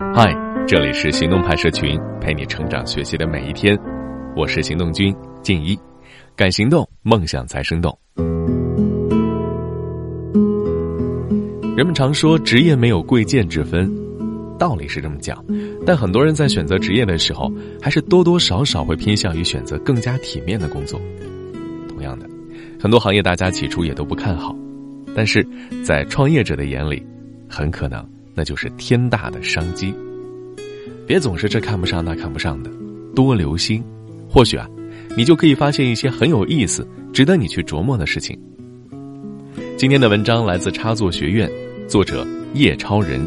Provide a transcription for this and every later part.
嗨，这里是行动派社群，陪你成长学习的每一天。我是行动君静一，敢行动，梦想才生动。人们常说职业没有贵贱之分，道理是这么讲，但很多人在选择职业的时候，还是多多少少会偏向于选择更加体面的工作。同样的，很多行业大家起初也都不看好，但是在创业者的眼里，很可能。那就是天大的商机。别总是这看不上那看不上的，多留心，或许啊，你就可以发现一些很有意思、值得你去琢磨的事情。今天的文章来自插座学院，作者叶超人。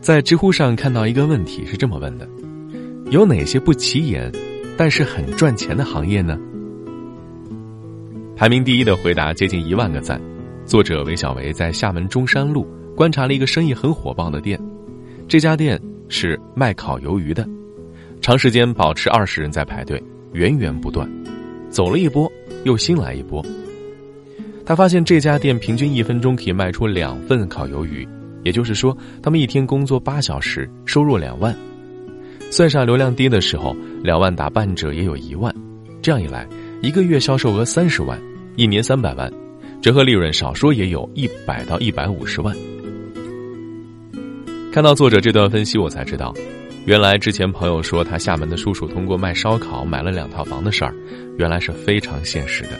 在知乎上看到一个问题是这么问的：有哪些不起眼，但是很赚钱的行业呢？排名第一的回答接近一万个赞。作者韦小维在厦门中山路观察了一个生意很火爆的店，这家店是卖烤鱿鱼的，长时间保持二十人在排队，源源不断，走了一波又新来一波。他发现这家店平均一分钟可以卖出两份烤鱿鱼，也就是说，他们一天工作八小时，收入两万，算上流量低的时候，两万打半折也有一万，这样一来，一个月销售额三十万，一年三百万。折合利润少说也有一百到一百五十万。看到作者这段分析，我才知道，原来之前朋友说他厦门的叔叔通过卖烧烤买了两套房的事儿，原来是非常现实的。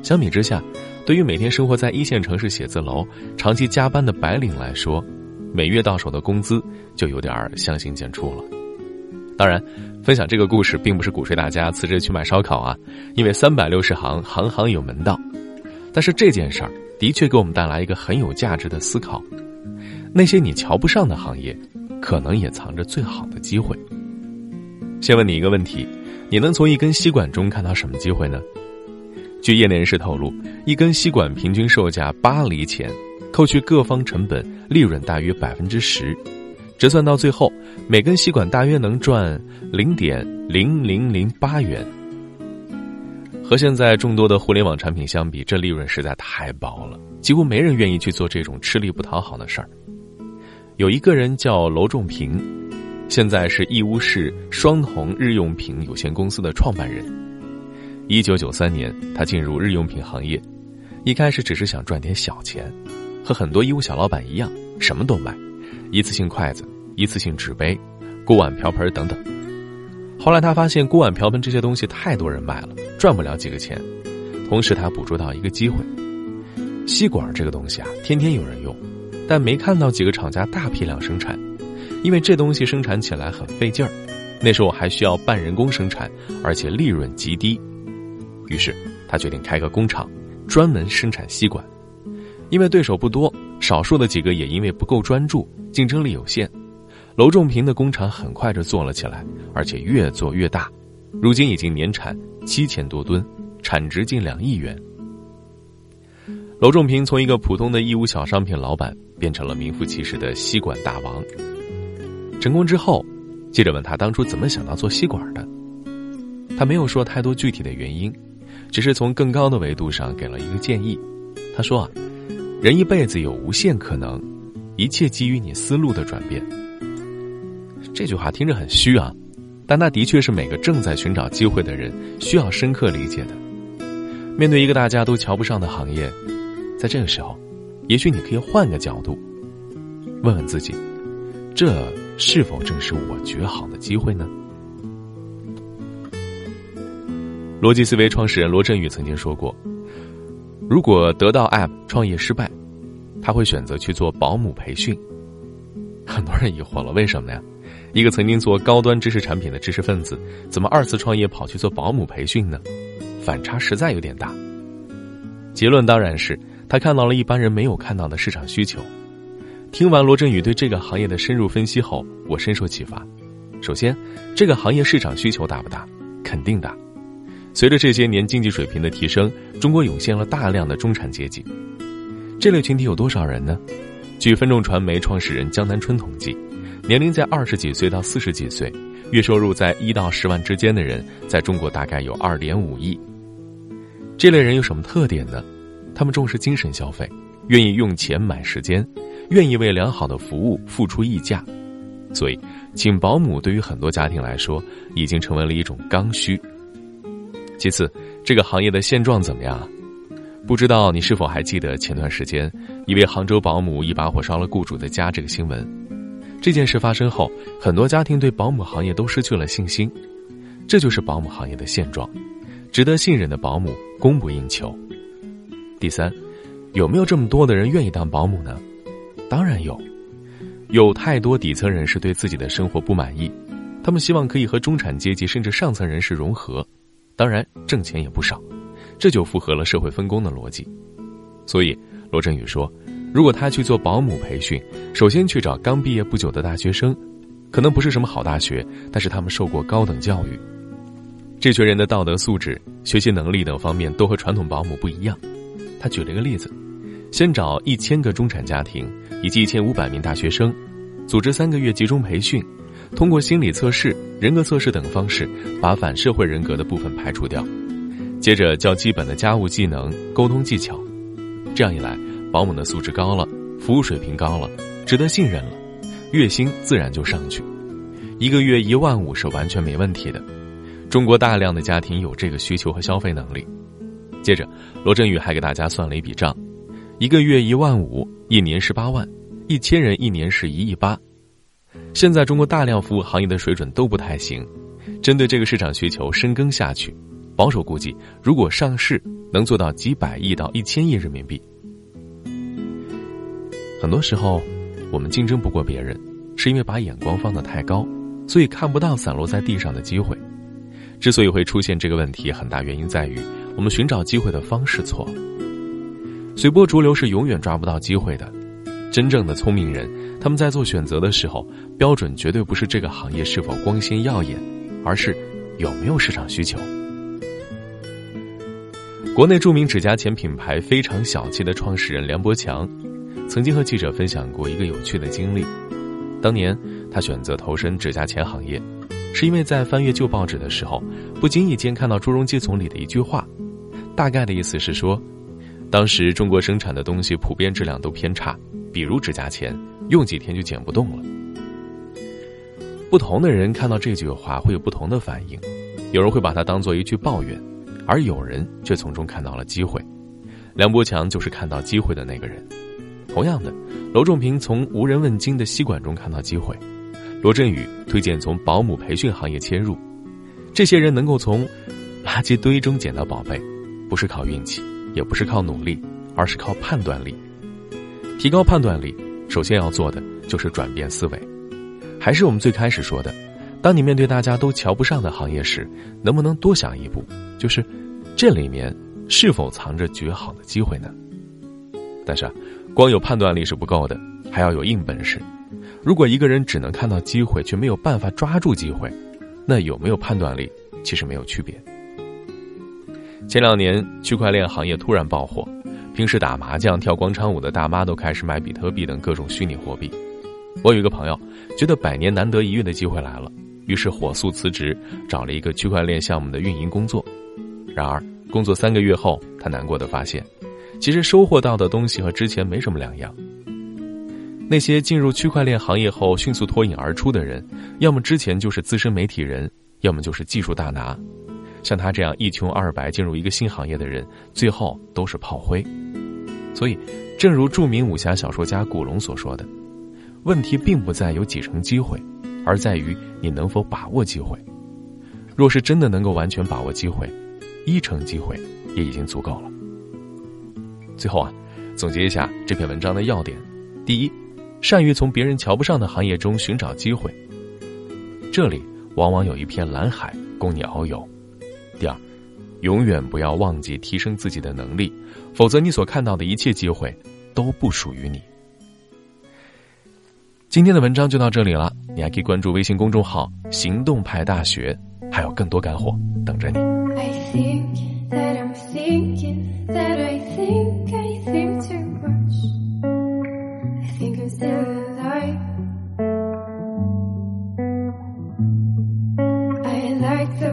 相比之下，对于每天生活在一线城市写字楼、长期加班的白领来说，每月到手的工资就有点相形见绌了。当然，分享这个故事并不是鼓吹大家辞职去卖烧烤啊，因为三百六十行，行行有门道。但是这件事儿的确给我们带来一个很有价值的思考：那些你瞧不上的行业，可能也藏着最好的机会。先问你一个问题：你能从一根吸管中看到什么机会呢？据业内人士透露，一根吸管平均售价八厘钱，扣去各方成本，利润大约百分之十，折算到最后，每根吸管大约能赚零点零零零八元。和现在众多的互联网产品相比，这利润实在太薄了，几乎没人愿意去做这种吃力不讨好的事儿。有一个人叫娄仲平，现在是义乌市双虹日用品有限公司的创办人。一九九三年，他进入日用品行业，一开始只是想赚点小钱，和很多义乌小老板一样，什么都卖，一次性筷子、一次性纸杯、锅碗瓢盆等等。后来他发现锅碗瓢盆这些东西太多人卖了，赚不了几个钱。同时他捕捉到一个机会，吸管这个东西啊，天天有人用，但没看到几个厂家大批量生产，因为这东西生产起来很费劲儿。那时候还需要半人工生产，而且利润极低。于是他决定开个工厂，专门生产吸管。因为对手不多，少数的几个也因为不够专注，竞争力有限。娄仲平的工厂很快就做了起来，而且越做越大，如今已经年产七千多吨，产值近两亿元。娄仲平从一个普通的义乌小商品老板，变成了名副其实的吸管大王。成功之后，记者问他当初怎么想到做吸管的，他没有说太多具体的原因，只是从更高的维度上给了一个建议。他说啊，人一辈子有无限可能，一切基于你思路的转变。这句话听着很虚啊，但那的确是每个正在寻找机会的人需要深刻理解的。面对一个大家都瞧不上的行业，在这个时候，也许你可以换个角度，问问自己：这是否正是我绝好的机会呢？逻辑思维创始人罗振宇曾经说过：“如果得到 App 创业失败，他会选择去做保姆培训。”很多人疑惑了，为什么呀？一个曾经做高端知识产品的知识分子，怎么二次创业跑去做保姆培训呢？反差实在有点大。结论当然是他看到了一般人没有看到的市场需求。听完罗振宇对这个行业的深入分析后，我深受启发。首先，这个行业市场需求大不大？肯定大。随着这些年经济水平的提升，中国涌现了大量的中产阶级。这类群体有多少人呢？据分众传媒创始人江南春统计。年龄在二十几岁到四十几岁，月收入在一到十万之间的人，在中国大概有二点五亿。这类人有什么特点呢？他们重视精神消费，愿意用钱买时间，愿意为良好的服务付出溢价，所以请保姆对于很多家庭来说已经成为了一种刚需。其次，这个行业的现状怎么样？不知道你是否还记得前段时间一位杭州保姆一把火烧了雇主的家这个新闻？这件事发生后，很多家庭对保姆行业都失去了信心。这就是保姆行业的现状，值得信任的保姆供不应求。第三，有没有这么多的人愿意当保姆呢？当然有，有太多底层人士对自己的生活不满意，他们希望可以和中产阶级甚至上层人士融合，当然挣钱也不少，这就符合了社会分工的逻辑。所以罗振宇说，如果他去做保姆培训，首先去找刚毕业不久的大学生，可能不是什么好大学，但是他们受过高等教育。这群人的道德素质、学习能力等方面都和传统保姆不一样。他举了一个例子：先找一千个中产家庭以及一千五百名大学生，组织三个月集中培训，通过心理测试、人格测试等方式，把反社会人格的部分排除掉。接着教基本的家务技能、沟通技巧。这样一来，保姆的素质高了，服务水平高了，值得信任了，月薪自然就上去。一个月一万五是完全没问题的。中国大量的家庭有这个需求和消费能力。接着，罗振宇还给大家算了一笔账：一个月一万五，一年十八万，一千人一年是一亿八。现在中国大量服务行业的水准都不太行，针对这个市场需求深耕下去，保守估计，如果上市能做到几百亿到一千亿人民币。很多时候，我们竞争不过别人，是因为把眼光放得太高，所以看不到散落在地上的机会。之所以会出现这个问题，很大原因在于我们寻找机会的方式错了。随波逐流是永远抓不到机会的。真正的聪明人，他们在做选择的时候，标准绝对不是这个行业是否光鲜耀眼，而是有没有市场需求。国内著名指甲钳品牌非常小气的创始人梁博强，曾经和记者分享过一个有趣的经历。当年他选择投身指甲钳行业。是因为在翻阅旧报纸的时候，不经意间看到朱镕基总理的一句话，大概的意思是说，当时中国生产的东西普遍质量都偏差，比如指甲钳，用几天就剪不动了。不同的人看到这句话会有不同的反应，有人会把它当做一句抱怨，而有人却从中看到了机会。梁博强就是看到机会的那个人。同样的，娄仲平从无人问津的吸管中看到机会。罗振宇推荐从保姆培训行业切入，这些人能够从垃圾堆中捡到宝贝，不是靠运气，也不是靠努力，而是靠判断力。提高判断力，首先要做的就是转变思维。还是我们最开始说的，当你面对大家都瞧不上的行业时，能不能多想一步，就是这里面是否藏着绝好的机会呢？但是啊，光有判断力是不够的，还要有硬本事。如果一个人只能看到机会，却没有办法抓住机会，那有没有判断力其实没有区别。前两年区块链行业突然爆火，平时打麻将、跳广场舞的大妈都开始买比特币等各种虚拟货币。我有一个朋友，觉得百年难得一遇的机会来了，于是火速辞职，找了一个区块链项目的运营工作。然而工作三个月后，他难过的发现，其实收获到的东西和之前没什么两样。那些进入区块链行业后迅速脱颖而出的人，要么之前就是资深媒体人，要么就是技术大拿。像他这样一穷二白进入一个新行业的人，最后都是炮灰。所以，正如著名武侠小说家古龙所说的：“问题并不在有几成机会，而在于你能否把握机会。若是真的能够完全把握机会，一成机会也已经足够了。”最后啊，总结一下这篇文章的要点：第一。善于从别人瞧不上的行业中寻找机会，这里往往有一片蓝海供你遨游。第二，永远不要忘记提升自己的能力，否则你所看到的一切机会都不属于你。今天的文章就到这里了，你还可以关注微信公众号“行动派大学”，还有更多干货等着你。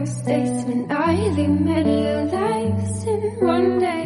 Statesmen, I leave many lives in one day.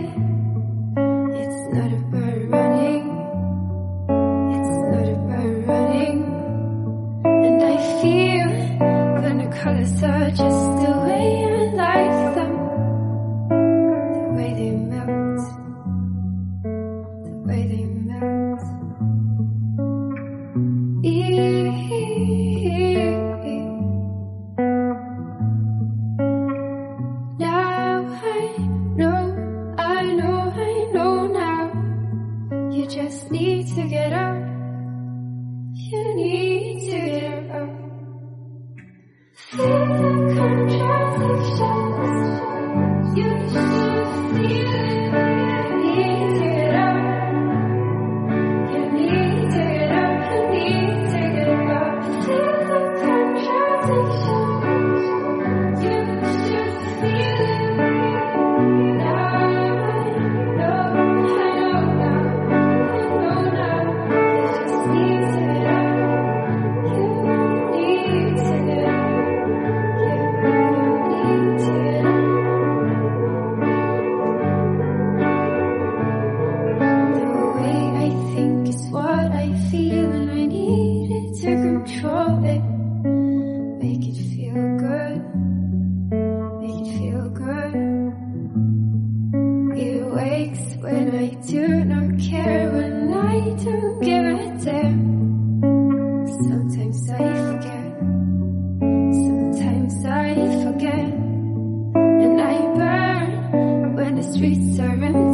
care when I don't give a damn. Sometimes I forget. Sometimes I forget. And I burn when the streets are empty.